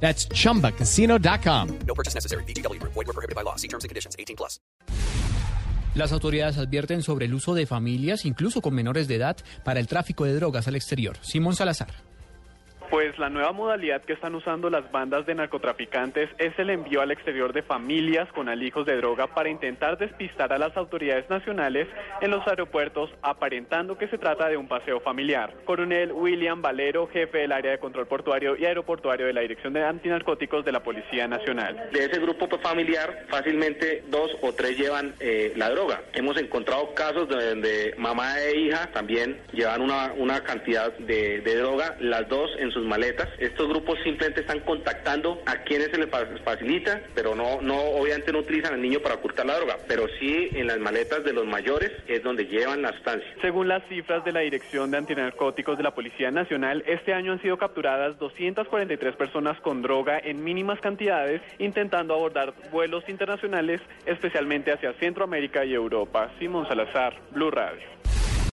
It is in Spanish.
That's chumbacasino.com. No purchase necessary. BGW. Void were prohibited by law. See terms and conditions. 18 plus. Las autoridades advierten sobre el uso de familias, incluso con menores de edad, para el tráfico de drogas al exterior. Simón Salazar. Pues la nueva modalidad que están usando las bandas de narcotraficantes es el envío al exterior de familias con alijos de droga para intentar despistar a las autoridades nacionales en los aeropuertos, aparentando que se trata de un paseo familiar. Coronel William Valero, jefe del área de control portuario y aeroportuario de la Dirección de Antinarcóticos de la Policía Nacional. De ese grupo familiar, fácilmente dos o tres llevan eh, la droga. Hemos encontrado casos donde mamá e hija también llevan una, una cantidad de, de droga, las dos en sus maletas. Estos grupos simplemente están contactando a quienes se les facilita, pero no, no, obviamente no utilizan al niño para ocultar la droga, pero sí en las maletas de los mayores es donde llevan la sustancia. Según las cifras de la Dirección de Antinarcóticos de la Policía Nacional, este año han sido capturadas 243 personas con droga en mínimas cantidades, intentando abordar vuelos internacionales, especialmente hacia Centroamérica y Europa. Simón Salazar, Blue Radio.